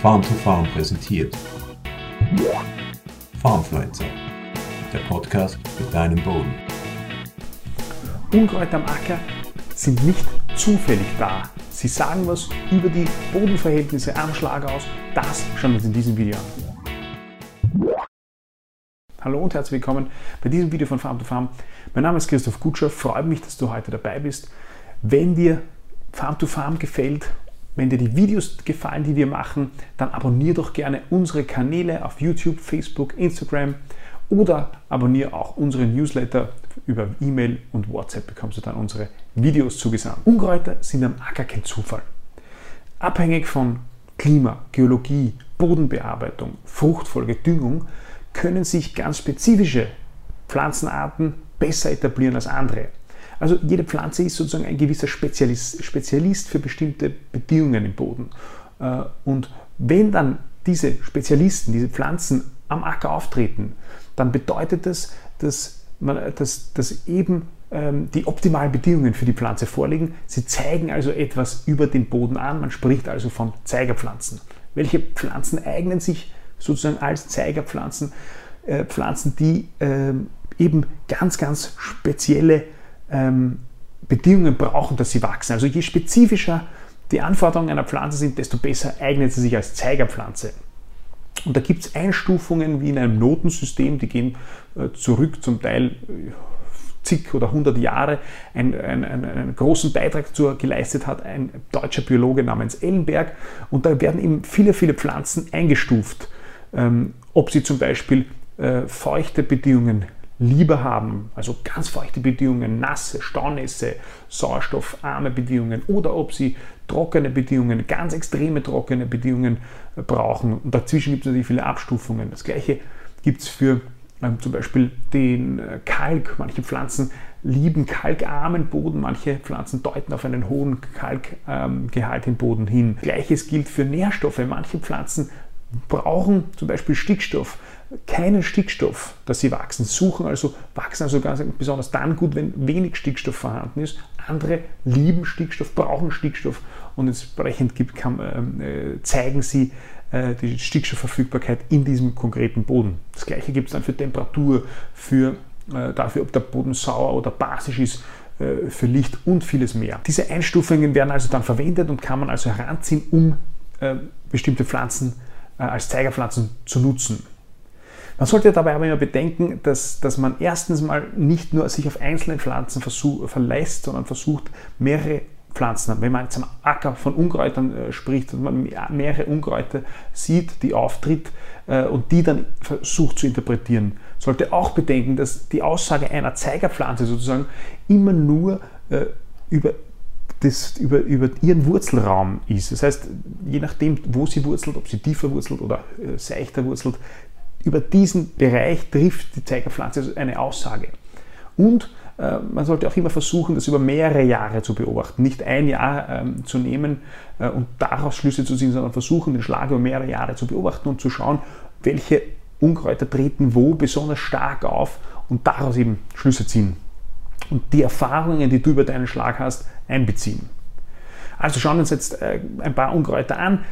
Farm to Farm präsentiert. Farmfluencer, der Podcast mit deinem Boden. Unkräuter am Acker sind nicht zufällig da. Sie sagen was über die Bodenverhältnisse am Schlag aus. Das schauen wir uns in diesem Video an. Hallo und herzlich willkommen bei diesem Video von Farm to Farm. Mein Name ist Christoph Gutscher. Freut mich, dass du heute dabei bist. Wenn dir Farm to Farm gefällt wenn dir die Videos gefallen, die wir machen, dann abonniere doch gerne unsere Kanäle auf YouTube, Facebook, Instagram oder abonniere auch unsere Newsletter über E-Mail und WhatsApp bekommst du dann unsere Videos zugesandt. Unkräuter sind am Acker kein Zufall. Abhängig von Klima, Geologie, Bodenbearbeitung, Fruchtfolge, Düngung können sich ganz spezifische Pflanzenarten besser etablieren als andere. Also jede Pflanze ist sozusagen ein gewisser Spezialist, Spezialist für bestimmte Bedingungen im Boden. Äh, und wenn dann diese Spezialisten, diese Pflanzen am Acker auftreten, dann bedeutet das, dass, man, dass, dass eben ähm, die optimalen Bedingungen für die Pflanze vorliegen. Sie zeigen also etwas über den Boden an. Man spricht also von Zeigerpflanzen. Welche Pflanzen eignen sich sozusagen als Zeigerpflanzen? Äh, Pflanzen, die ähm, eben ganz, ganz spezielle ähm, Bedingungen brauchen, dass sie wachsen. Also je spezifischer die Anforderungen einer Pflanze sind, desto besser eignet sie sich als Zeigerpflanze. Und da gibt es Einstufungen wie in einem Notensystem, die gehen äh, zurück zum Teil äh, zig oder hundert Jahre. Ein, ein, ein, einen großen Beitrag dazu geleistet hat ein deutscher Biologe namens Ellenberg. Und da werden eben viele, viele Pflanzen eingestuft, ähm, ob sie zum Beispiel äh, feuchte Bedingungen lieber haben, also ganz feuchte Bedingungen, nasse, Staunässe, sauerstoffarme Bedingungen oder ob sie trockene Bedingungen, ganz extreme trockene Bedingungen brauchen. Und dazwischen gibt es natürlich viele Abstufungen. Das gleiche gibt es für ähm, zum Beispiel den äh, Kalk. Manche Pflanzen lieben kalkarmen Boden, manche Pflanzen deuten auf einen hohen Kalkgehalt ähm, im Boden hin. Gleiches gilt für Nährstoffe. Manche Pflanzen brauchen zum Beispiel Stickstoff, keinen Stickstoff, dass sie wachsen, suchen also, wachsen also ganz besonders dann gut, wenn wenig Stickstoff vorhanden ist. Andere lieben Stickstoff, brauchen Stickstoff und entsprechend gibt, kann, ähm, äh, zeigen sie äh, die Stickstoffverfügbarkeit in diesem konkreten Boden. Das gleiche gibt es dann für Temperatur, für äh, dafür, ob der Boden sauer oder basisch ist, äh, für Licht und vieles mehr. Diese Einstufungen werden also dann verwendet und kann man also heranziehen, um äh, bestimmte Pflanzen äh, als Zeigerpflanzen zu nutzen. Man sollte dabei aber immer bedenken, dass, dass man erstens mal nicht nur sich auf einzelne Pflanzen verlässt, sondern versucht, mehrere Pflanzen, wenn man jetzt am Acker von Unkräutern äh, spricht und man mehrere Unkräuter sieht, die auftritt äh, und die dann versucht zu interpretieren, sollte auch bedenken, dass die Aussage einer Zeigerpflanze sozusagen immer nur äh, über das über, über ihren Wurzelraum ist. Das heißt, je nachdem, wo sie wurzelt, ob sie tiefer wurzelt oder äh, seichter wurzelt, über diesen Bereich trifft die Zeigerpflanze also eine Aussage. Und äh, man sollte auch immer versuchen, das über mehrere Jahre zu beobachten. Nicht ein Jahr ähm, zu nehmen äh, und daraus Schlüsse zu ziehen, sondern versuchen, den Schlag über mehrere Jahre zu beobachten und zu schauen, welche Unkräuter treten wo besonders stark auf und daraus eben Schlüsse ziehen. Und die Erfahrungen, die du über deinen Schlag hast, einbeziehen. Also schauen wir uns jetzt äh, ein paar Unkräuter an.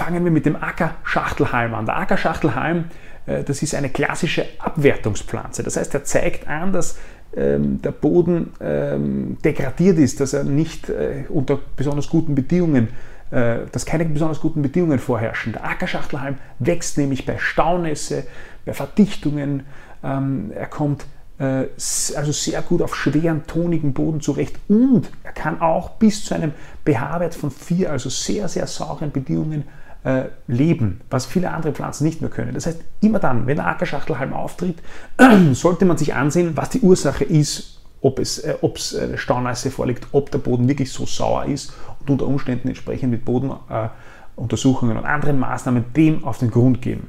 Fangen wir mit dem Ackerschachtelhalm an. Der Ackerschachtelhalm äh, das ist eine klassische Abwertungspflanze. Das heißt, er zeigt an, dass ähm, der Boden ähm, degradiert ist, dass er nicht äh, unter besonders guten Bedingungen, äh, dass keine besonders guten Bedingungen vorherrschen. Der Ackerschachtelhalm wächst nämlich bei Staunässe, bei Verdichtungen. Ähm, er kommt also sehr gut auf schweren, tonigen Boden zurecht und er kann auch bis zu einem pH-Wert von 4, also sehr, sehr sauren Bedingungen äh, leben, was viele andere Pflanzen nicht mehr können. Das heißt, immer dann, wenn der Ackerschachtelhalm auftritt, sollte man sich ansehen, was die Ursache ist, ob es äh, ob's, äh, Staunässe vorliegt, ob der Boden wirklich so sauer ist und unter Umständen entsprechend mit Bodenuntersuchungen und anderen Maßnahmen dem auf den Grund gehen.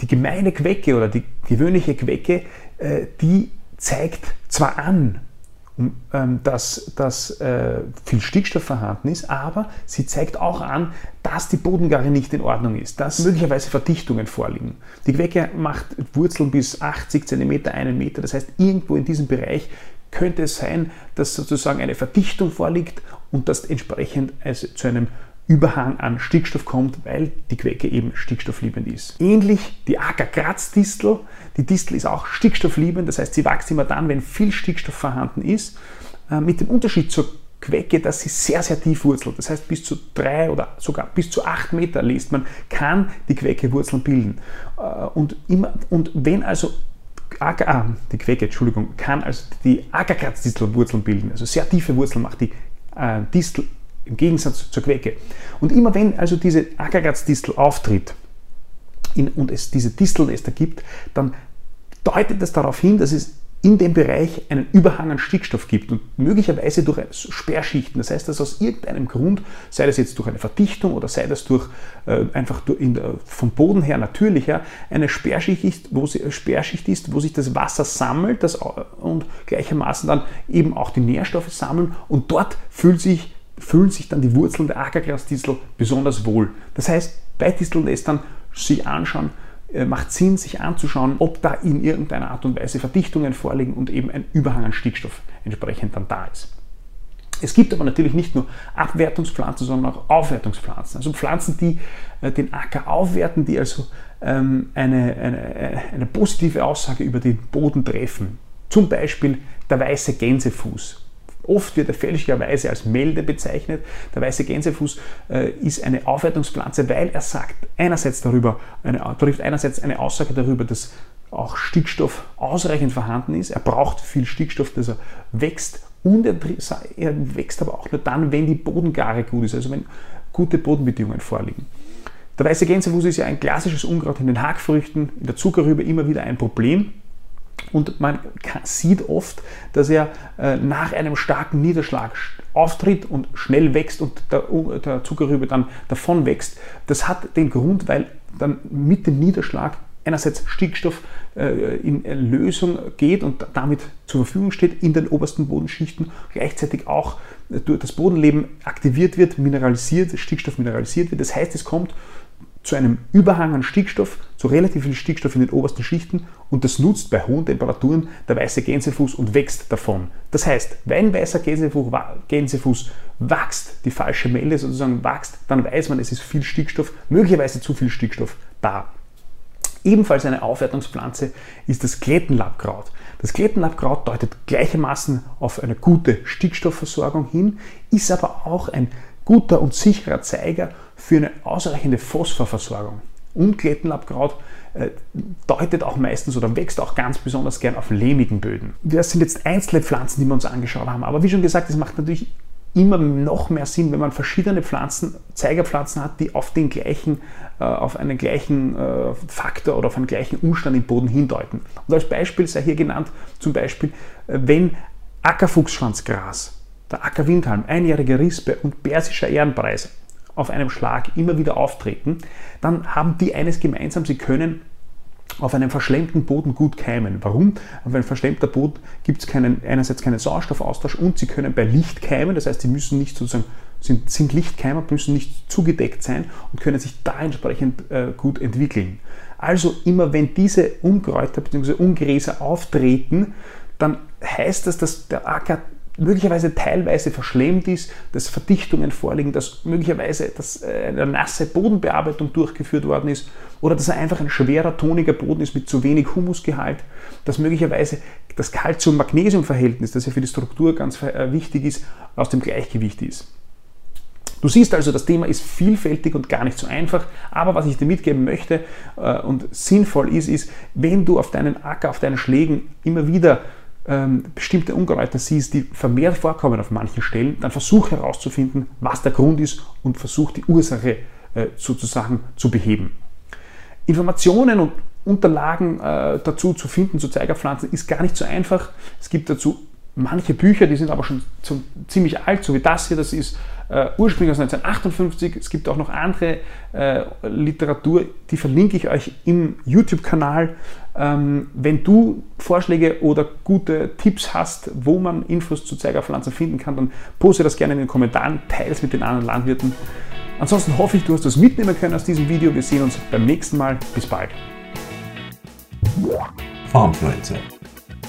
Die gemeine Quecke oder die gewöhnliche Quecke, die zeigt zwar an, dass, dass äh, viel Stickstoff vorhanden ist, aber sie zeigt auch an, dass die Bodengare nicht in Ordnung ist, dass möglicherweise Verdichtungen vorliegen. Die Quecke macht Wurzeln bis 80 cm, einen Meter, das heißt irgendwo in diesem Bereich könnte es sein, dass sozusagen eine Verdichtung vorliegt und dass entsprechend zu einem Überhang an Stickstoff kommt, weil die Quecke eben stickstoffliebend ist. Ähnlich die Ackerkratzdistel. Die Distel ist auch stickstoffliebend, das heißt, sie wächst immer dann, wenn viel Stickstoff vorhanden ist. Äh, mit dem Unterschied zur Quecke, dass sie sehr, sehr tief wurzelt. Das heißt, bis zu drei oder sogar bis zu acht Meter liest man, kann die Quecke Wurzeln bilden. Äh, und, immer, und wenn also Acker, ah, die Quecke, Entschuldigung, kann also die Ackerkratzdistel Wurzeln bilden. Also sehr tiefe Wurzeln macht die äh, Distel im Gegensatz zur Quecke. Und immer wenn also diese Ackerkratzdistel auftritt in, und es diese Distelnester gibt, dann deutet das darauf hin, dass es in dem Bereich einen Überhang an Stickstoff gibt und möglicherweise durch Sperrschichten. Das heißt, dass aus irgendeinem Grund, sei das jetzt durch eine Verdichtung oder sei das durch äh, einfach durch der, vom Boden her natürlich her, eine Sperrschicht ist, wo, sie, Sperrschicht ist, wo sich das Wasser sammelt das, und gleichermaßen dann eben auch die Nährstoffe sammeln und dort fühlt sich, fühlen sich dann die Wurzeln der Ackergrasdistel besonders wohl. Das heißt, bei Distelnestern sich anschauen, äh, macht Sinn, sich anzuschauen, ob da in irgendeiner Art und Weise Verdichtungen vorliegen und eben ein Überhang an Stickstoff entsprechend dann da ist. Es gibt aber natürlich nicht nur Abwertungspflanzen, sondern auch Aufwertungspflanzen. Also Pflanzen, die äh, den Acker aufwerten, die also ähm, eine, eine, eine positive Aussage über den Boden treffen. Zum Beispiel der weiße Gänsefuß. Oft wird er fälschlicherweise als Melde bezeichnet. Der weiße Gänsefuß äh, ist eine Aufwertungspflanze, weil er sagt einerseits darüber, eine, trifft einerseits eine Aussage darüber, dass auch Stickstoff ausreichend vorhanden ist. Er braucht viel Stickstoff, dass er wächst und er, er wächst aber auch nur dann, wenn die Bodengare gut ist, also wenn gute Bodenbedingungen vorliegen. Der weiße Gänsefuß ist ja ein klassisches Unkraut in den Hackfrüchten, in der Zuckerrübe immer wieder ein Problem. Und man sieht oft, dass er äh, nach einem starken Niederschlag auftritt und schnell wächst und der, Zuckerrübe dann davon wächst. Das hat den Grund, weil dann mit dem Niederschlag einerseits Stickstoff äh, in Lösung geht und damit zur Verfügung steht in den obersten Bodenschichten, gleichzeitig auch äh, durch das Bodenleben aktiviert wird, mineralisiert, Stickstoff mineralisiert wird. Das heißt, es kommt zu einem Überhang an Stickstoff, zu relativ viel Stickstoff in den obersten Schichten und das nutzt bei hohen Temperaturen der weiße Gänsefuß und wächst davon. Das heißt, wenn weißer Gänsefuß, Gänsefuß wächst, die falsche Melde sozusagen wächst, dann weiß man, es ist viel Stickstoff, möglicherweise zu viel Stickstoff da. Ebenfalls eine Aufwertungspflanze ist das Klettenlaubkraut. Das Klettenlaubkraut deutet gleichermaßen auf eine gute Stickstoffversorgung hin, ist aber auch ein guter und sicherer Zeiger für eine ausreichende Phosphorversorgung. Und Klettenlaubkraut äh, deutet auch meistens oder wächst auch ganz besonders gern auf lehmigen Böden. Das sind jetzt einzelne Pflanzen, die wir uns angeschaut haben. Aber wie schon gesagt, es macht natürlich immer noch mehr Sinn, wenn man verschiedene Pflanzen, Zeigerpflanzen hat, die auf den gleichen, äh, auf einen gleichen äh, Faktor oder auf einen gleichen Umstand im Boden hindeuten. Und als Beispiel sei hier genannt, zum Beispiel, wenn Ackerfuchsschwanzgras, der Ackerwindhalm, einjährige Rispe und persischer Ehrenpreis auf einem Schlag immer wieder auftreten, dann haben die eines gemeinsam, sie können auf einem verschlemmten Boden gut keimen. Warum? Auf einem verschlemmter Boden gibt es keinen, einerseits keinen Sauerstoffaustausch und sie können bei Licht keimen, das heißt, sie müssen nicht sozusagen, sind, sind Lichtkeimer, müssen nicht zugedeckt sein und können sich da entsprechend äh, gut entwickeln. Also immer wenn diese Unkräuter bzw. Ungräser auftreten, dann heißt das, dass der Acker möglicherweise teilweise verschlemmt ist, dass Verdichtungen vorliegen, dass möglicherweise dass äh, eine nasse Bodenbearbeitung durchgeführt worden ist oder dass er einfach ein schwerer, toniger Boden ist mit zu wenig Humusgehalt, dass möglicherweise das Calcium-Magnesium-Verhältnis, das ja für die Struktur ganz äh, wichtig ist, aus dem Gleichgewicht ist. Du siehst also, das Thema ist vielfältig und gar nicht so einfach, aber was ich dir mitgeben möchte äh, und sinnvoll ist, ist, wenn du auf deinen Acker, auf deinen Schlägen immer wieder ähm, bestimmte Unkräuter siehst, die vermehrt vorkommen auf manchen Stellen, dann versuch herauszufinden, was der Grund ist und versuch die Ursache äh, sozusagen zu beheben. Informationen und Unterlagen äh, dazu zu finden zu Zeigerpflanzen ist gar nicht so einfach. Es gibt dazu manche Bücher, die sind aber schon ziemlich alt, so wie das hier, das ist äh, ursprünglich aus 1958. Es gibt auch noch andere äh, Literatur, die verlinke ich euch im YouTube-Kanal. Ähm, wenn du Vorschläge oder gute Tipps hast, wo man Infos zu Zeigerpflanzen finden kann, dann poste das gerne in den Kommentaren, teile es mit den anderen Landwirten. Ansonsten hoffe ich, du hast was mitnehmen können aus diesem Video. Wir sehen uns beim nächsten Mal. Bis bald. Farmfluencer,